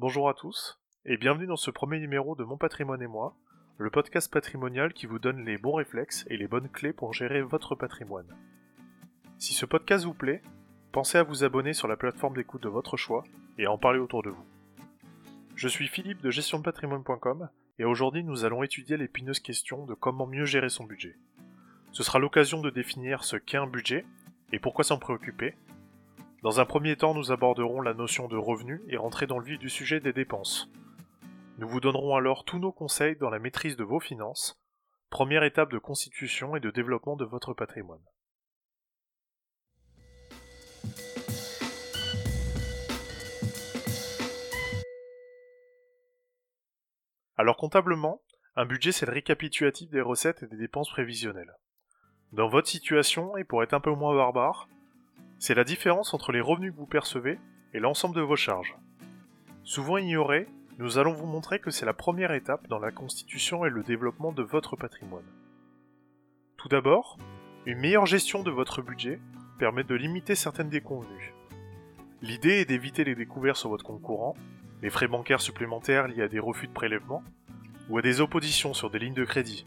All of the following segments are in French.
Bonjour à tous, et bienvenue dans ce premier numéro de Mon patrimoine et moi, le podcast patrimonial qui vous donne les bons réflexes et les bonnes clés pour gérer votre patrimoine. Si ce podcast vous plaît, pensez à vous abonner sur la plateforme d'écoute de votre choix et à en parler autour de vous. Je suis Philippe de gestionpatrimoine.com et aujourd'hui nous allons étudier l'épineuse question de comment mieux gérer son budget. Ce sera l'occasion de définir ce qu'est un budget et pourquoi s'en préoccuper. Dans un premier temps, nous aborderons la notion de revenu et rentrer dans le vif du sujet des dépenses. Nous vous donnerons alors tous nos conseils dans la maîtrise de vos finances, première étape de constitution et de développement de votre patrimoine. Alors comptablement, un budget c'est le récapitulatif des recettes et des dépenses prévisionnelles. Dans votre situation, et pour être un peu moins barbare, c'est la différence entre les revenus que vous percevez et l'ensemble de vos charges. Souvent ignoré, nous allons vous montrer que c'est la première étape dans la constitution et le développement de votre patrimoine. Tout d'abord, une meilleure gestion de votre budget permet de limiter certaines déconvenues. L'idée est d'éviter les découvertes sur votre compte courant, les frais bancaires supplémentaires liés à des refus de prélèvement, ou à des oppositions sur des lignes de crédit,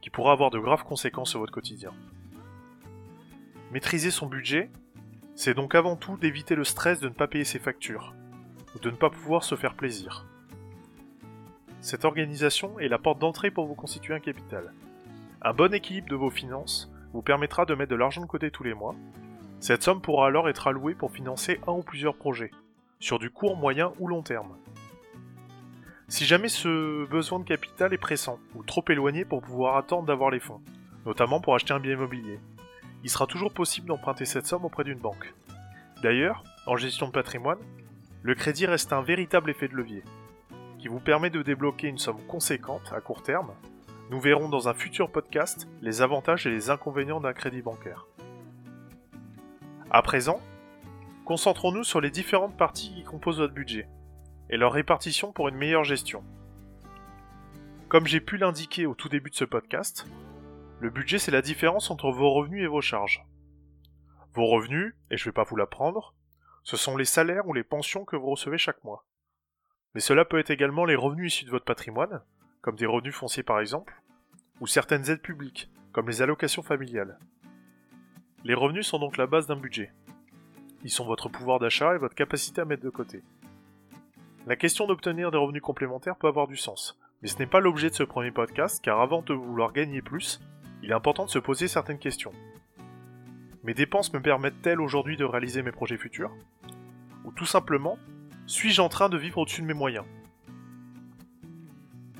qui pourra avoir de graves conséquences sur votre quotidien. Maîtriser son budget c'est donc avant tout d'éviter le stress de ne pas payer ses factures, ou de ne pas pouvoir se faire plaisir. Cette organisation est la porte d'entrée pour vous constituer un capital. Un bon équilibre de vos finances vous permettra de mettre de l'argent de côté tous les mois. Cette somme pourra alors être allouée pour financer un ou plusieurs projets, sur du court, moyen ou long terme. Si jamais ce besoin de capital est pressant ou trop éloigné pour pouvoir attendre d'avoir les fonds, notamment pour acheter un bien immobilier, il sera toujours possible d'emprunter cette somme auprès d'une banque. D'ailleurs, en gestion de patrimoine, le crédit reste un véritable effet de levier, qui vous permet de débloquer une somme conséquente à court terme. Nous verrons dans un futur podcast les avantages et les inconvénients d'un crédit bancaire. À présent, concentrons-nous sur les différentes parties qui composent votre budget et leur répartition pour une meilleure gestion. Comme j'ai pu l'indiquer au tout début de ce podcast, le budget, c'est la différence entre vos revenus et vos charges. Vos revenus, et je ne vais pas vous l'apprendre, ce sont les salaires ou les pensions que vous recevez chaque mois. Mais cela peut être également les revenus issus de votre patrimoine, comme des revenus fonciers par exemple, ou certaines aides publiques, comme les allocations familiales. Les revenus sont donc la base d'un budget. Ils sont votre pouvoir d'achat et votre capacité à mettre de côté. La question d'obtenir des revenus complémentaires peut avoir du sens, mais ce n'est pas l'objet de ce premier podcast car avant de vouloir gagner plus, il est important de se poser certaines questions. Mes dépenses me permettent-elles aujourd'hui de réaliser mes projets futurs? Ou tout simplement, suis-je en train de vivre au-dessus de mes moyens?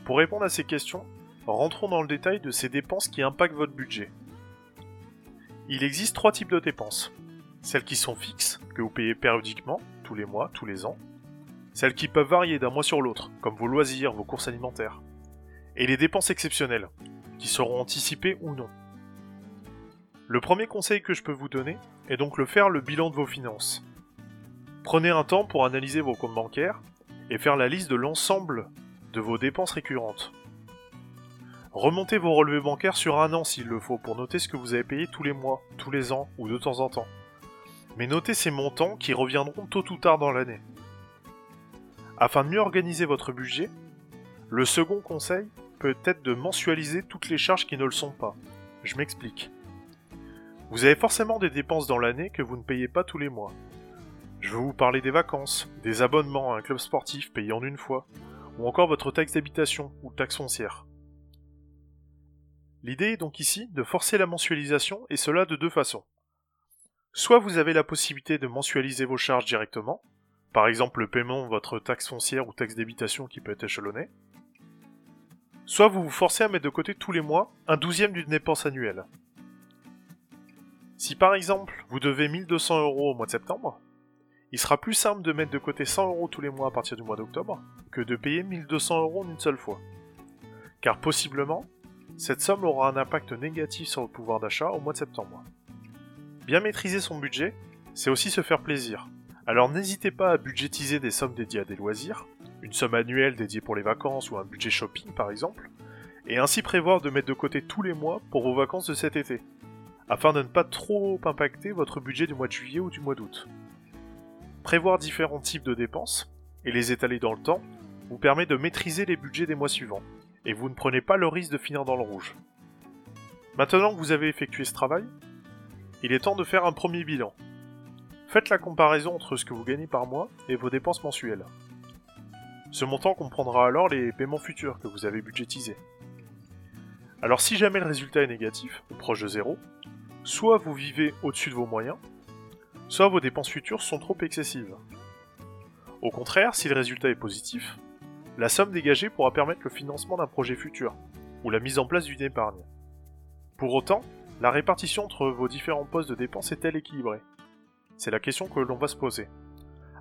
Pour répondre à ces questions, rentrons dans le détail de ces dépenses qui impactent votre budget. Il existe trois types de dépenses. Celles qui sont fixes, que vous payez périodiquement, tous les mois, tous les ans. Celles qui peuvent varier d'un mois sur l'autre, comme vos loisirs, vos courses alimentaires. Et les dépenses exceptionnelles, qui seront anticipés ou non. Le premier conseil que je peux vous donner est donc le faire le bilan de vos finances. Prenez un temps pour analyser vos comptes bancaires et faire la liste de l'ensemble de vos dépenses récurrentes. Remontez vos relevés bancaires sur un an s'il le faut pour noter ce que vous avez payé tous les mois, tous les ans ou de temps en temps. Mais notez ces montants qui reviendront tôt ou tard dans l'année. Afin de mieux organiser votre budget, le second conseil peut être de mensualiser toutes les charges qui ne le sont pas. Je m'explique. Vous avez forcément des dépenses dans l'année que vous ne payez pas tous les mois. Je veux vous parler des vacances, des abonnements à un club sportif payé en une fois, ou encore votre taxe d'habitation ou taxe foncière. L'idée est donc ici de forcer la mensualisation et cela de deux façons. Soit vous avez la possibilité de mensualiser vos charges directement, par exemple le paiement de votre taxe foncière ou taxe d'habitation qui peut être échelonné, soit vous vous forcez à mettre de côté tous les mois un douzième d'une dépense annuelle. Si par exemple vous devez 1200 euros au mois de septembre, il sera plus simple de mettre de côté 100 euros tous les mois à partir du mois d'octobre que de payer 1200 euros en une seule fois. Car possiblement, cette somme aura un impact négatif sur le pouvoir d'achat au mois de septembre. Bien maîtriser son budget, c'est aussi se faire plaisir. Alors n'hésitez pas à budgétiser des sommes dédiées à des loisirs, une somme annuelle dédiée pour les vacances ou un budget shopping par exemple, et ainsi prévoir de mettre de côté tous les mois pour vos vacances de cet été, afin de ne pas trop impacter votre budget du mois de juillet ou du mois d'août. Prévoir différents types de dépenses et les étaler dans le temps vous permet de maîtriser les budgets des mois suivants, et vous ne prenez pas le risque de finir dans le rouge. Maintenant que vous avez effectué ce travail, il est temps de faire un premier bilan. Faites la comparaison entre ce que vous gagnez par mois et vos dépenses mensuelles. Ce montant comprendra alors les paiements futurs que vous avez budgétisés. Alors si jamais le résultat est négatif, ou proche de zéro, soit vous vivez au-dessus de vos moyens, soit vos dépenses futures sont trop excessives. Au contraire, si le résultat est positif, la somme dégagée pourra permettre le financement d'un projet futur, ou la mise en place d'une épargne. Pour autant, la répartition entre vos différents postes de dépenses est-elle équilibrée? C'est la question que l'on va se poser.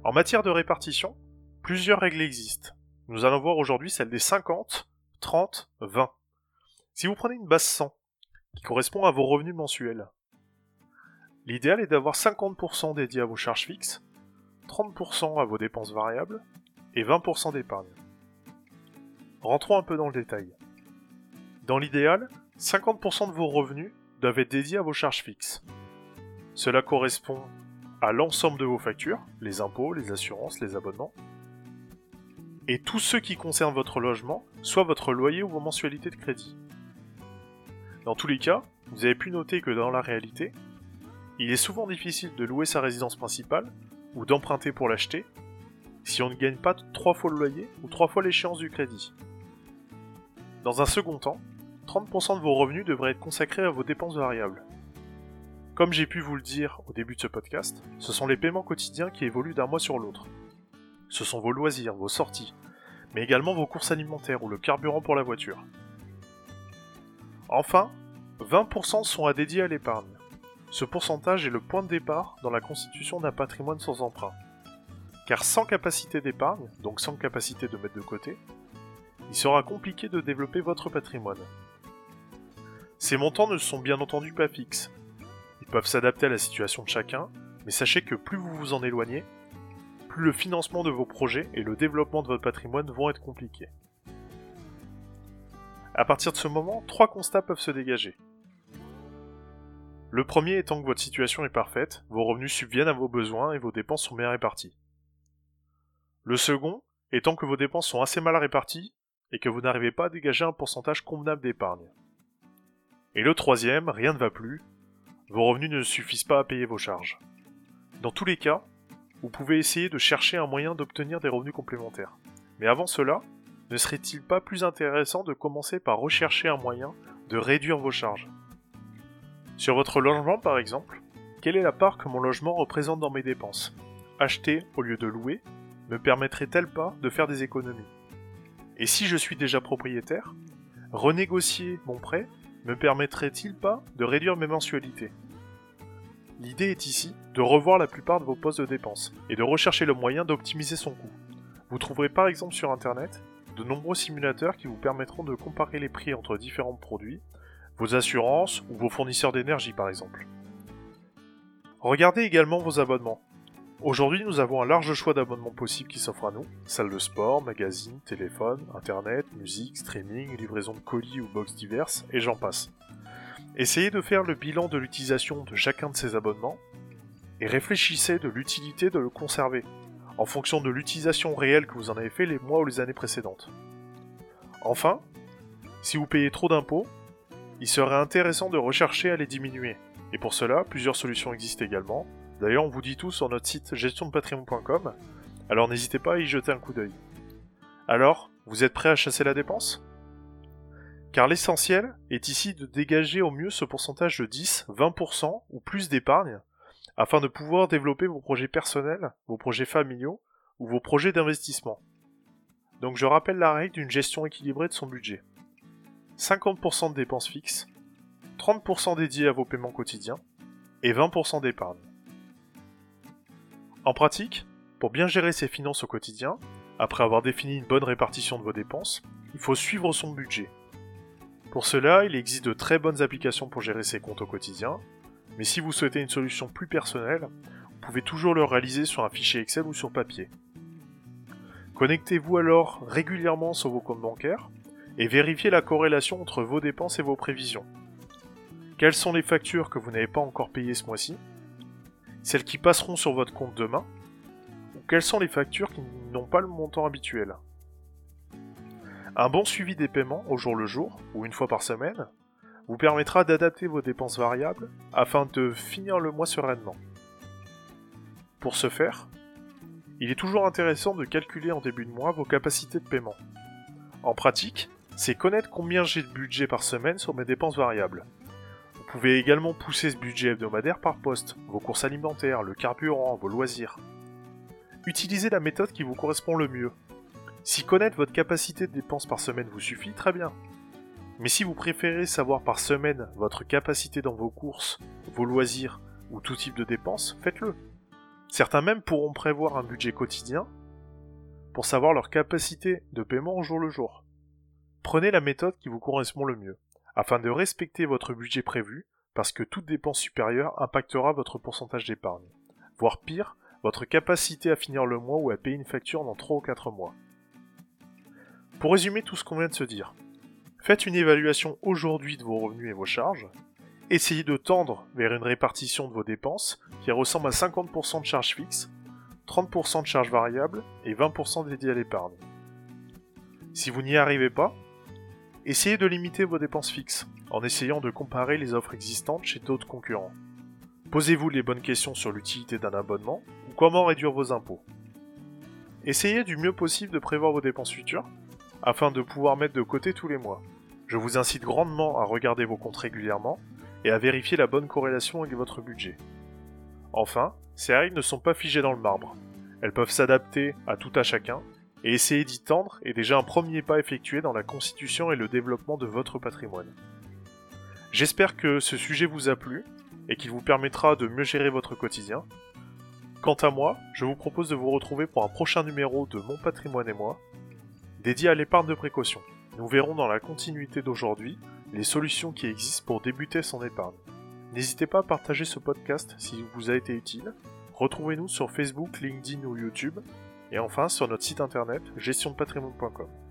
En matière de répartition, plusieurs règles existent. Nous allons voir aujourd'hui celle des 50, 30, 20. Si vous prenez une base 100, qui correspond à vos revenus mensuels, l'idéal est d'avoir 50% dédié à vos charges fixes, 30% à vos dépenses variables et 20% d'épargne. Rentrons un peu dans le détail. Dans l'idéal, 50% de vos revenus doivent être dédiés à vos charges fixes. Cela correspond à l'ensemble de vos factures, les impôts, les assurances, les abonnements, et tous ceux qui concernent votre logement, soit votre loyer ou vos mensualités de crédit. Dans tous les cas, vous avez pu noter que dans la réalité, il est souvent difficile de louer sa résidence principale ou d'emprunter pour l'acheter si on ne gagne pas trois fois le loyer ou trois fois l'échéance du crédit. Dans un second temps, 30% de vos revenus devraient être consacrés à vos dépenses variables. Comme j'ai pu vous le dire au début de ce podcast, ce sont les paiements quotidiens qui évoluent d'un mois sur l'autre. Ce sont vos loisirs, vos sorties, mais également vos courses alimentaires ou le carburant pour la voiture. Enfin, 20% sont à dédier à l'épargne. Ce pourcentage est le point de départ dans la constitution d'un patrimoine sans emprunt. Car sans capacité d'épargne, donc sans capacité de mettre de côté, il sera compliqué de développer votre patrimoine. Ces montants ne sont bien entendu pas fixes. Ils peuvent s'adapter à la situation de chacun, mais sachez que plus vous vous en éloignez, plus le financement de vos projets et le développement de votre patrimoine vont être compliqués. À partir de ce moment, trois constats peuvent se dégager. Le premier étant que votre situation est parfaite, vos revenus subviennent à vos besoins et vos dépenses sont bien réparties. Le second étant que vos dépenses sont assez mal réparties et que vous n'arrivez pas à dégager un pourcentage convenable d'épargne. Et le troisième, rien ne va plus, vos revenus ne suffisent pas à payer vos charges. Dans tous les cas, vous pouvez essayer de chercher un moyen d'obtenir des revenus complémentaires. Mais avant cela, ne serait-il pas plus intéressant de commencer par rechercher un moyen de réduire vos charges? Sur votre logement par exemple, quelle est la part que mon logement représente dans mes dépenses? Acheter au lieu de louer me permettrait-elle pas de faire des économies? Et si je suis déjà propriétaire, renégocier mon prêt me permettrait-il pas de réduire mes mensualités? L'idée est ici de revoir la plupart de vos postes de dépenses et de rechercher le moyen d'optimiser son coût. Vous trouverez par exemple sur internet de nombreux simulateurs qui vous permettront de comparer les prix entre différents produits, vos assurances ou vos fournisseurs d'énergie par exemple. Regardez également vos abonnements. Aujourd'hui, nous avons un large choix d'abonnements possibles qui s'offrent à nous salle de sport, magazine, téléphone, internet, musique, streaming, livraison de colis ou box diverses, et j'en passe. Essayez de faire le bilan de l'utilisation de chacun de ces abonnements et réfléchissez de l'utilité de le conserver en fonction de l'utilisation réelle que vous en avez fait les mois ou les années précédentes. Enfin, si vous payez trop d'impôts, il serait intéressant de rechercher à les diminuer. Et pour cela, plusieurs solutions existent également. D'ailleurs, on vous dit tout sur notre site gestiondepatrimoine.com, alors n'hésitez pas à y jeter un coup d'œil. Alors, vous êtes prêt à chasser la dépense? Car l'essentiel est ici de dégager au mieux ce pourcentage de 10, 20% ou plus d'épargne afin de pouvoir développer vos projets personnels, vos projets familiaux ou vos projets d'investissement. Donc je rappelle la règle d'une gestion équilibrée de son budget. 50% de dépenses fixes, 30% dédiés à vos paiements quotidiens et 20% d'épargne. En pratique, pour bien gérer ses finances au quotidien, après avoir défini une bonne répartition de vos dépenses, il faut suivre son budget. Pour cela, il existe de très bonnes applications pour gérer ses comptes au quotidien, mais si vous souhaitez une solution plus personnelle, vous pouvez toujours le réaliser sur un fichier Excel ou sur papier. Connectez-vous alors régulièrement sur vos comptes bancaires et vérifiez la corrélation entre vos dépenses et vos prévisions. Quelles sont les factures que vous n'avez pas encore payées ce mois-ci? Celles qui passeront sur votre compte demain? Ou quelles sont les factures qui n'ont pas le montant habituel? Un bon suivi des paiements au jour le jour, ou une fois par semaine, vous permettra d'adapter vos dépenses variables afin de finir le mois sereinement. Pour ce faire, il est toujours intéressant de calculer en début de mois vos capacités de paiement. En pratique, c'est connaître combien j'ai de budget par semaine sur mes dépenses variables. Vous pouvez également pousser ce budget hebdomadaire par poste, vos courses alimentaires, le carburant, vos loisirs. Utilisez la méthode qui vous correspond le mieux. Si connaître votre capacité de dépenses par semaine vous suffit, très bien. Mais si vous préférez savoir par semaine votre capacité dans vos courses, vos loisirs ou tout type de dépenses, faites-le. Certains même pourront prévoir un budget quotidien pour savoir leur capacité de paiement au jour le jour. Prenez la méthode qui vous correspond le mieux, afin de respecter votre budget prévu, parce que toute dépense supérieure impactera votre pourcentage d'épargne, voire pire, votre capacité à finir le mois ou à payer une facture dans 3 ou 4 mois. Pour résumer tout ce qu'on vient de se dire, faites une évaluation aujourd'hui de vos revenus et vos charges, essayez de tendre vers une répartition de vos dépenses qui ressemble à 50% de charges fixes, 30% de charges variables et 20% dédiées à l'épargne. Si vous n'y arrivez pas, essayez de limiter vos dépenses fixes en essayant de comparer les offres existantes chez d'autres concurrents. Posez-vous les bonnes questions sur l'utilité d'un abonnement ou comment réduire vos impôts. Essayez du mieux possible de prévoir vos dépenses futures afin de pouvoir mettre de côté tous les mois. Je vous incite grandement à regarder vos comptes régulièrement et à vérifier la bonne corrélation avec votre budget. Enfin, ces règles ne sont pas figées dans le marbre. Elles peuvent s'adapter à tout à chacun, et essayer d'y tendre est déjà un premier pas effectué dans la constitution et le développement de votre patrimoine. J'espère que ce sujet vous a plu et qu'il vous permettra de mieux gérer votre quotidien. Quant à moi, je vous propose de vous retrouver pour un prochain numéro de Mon patrimoine et moi, dédié à l'épargne de précaution. Nous verrons dans la continuité d'aujourd'hui les solutions qui existent pour débuter son épargne. N'hésitez pas à partager ce podcast s'il vous a été utile. Retrouvez-nous sur Facebook, LinkedIn ou YouTube. Et enfin sur notre site internet gestiondepatrimoine.com.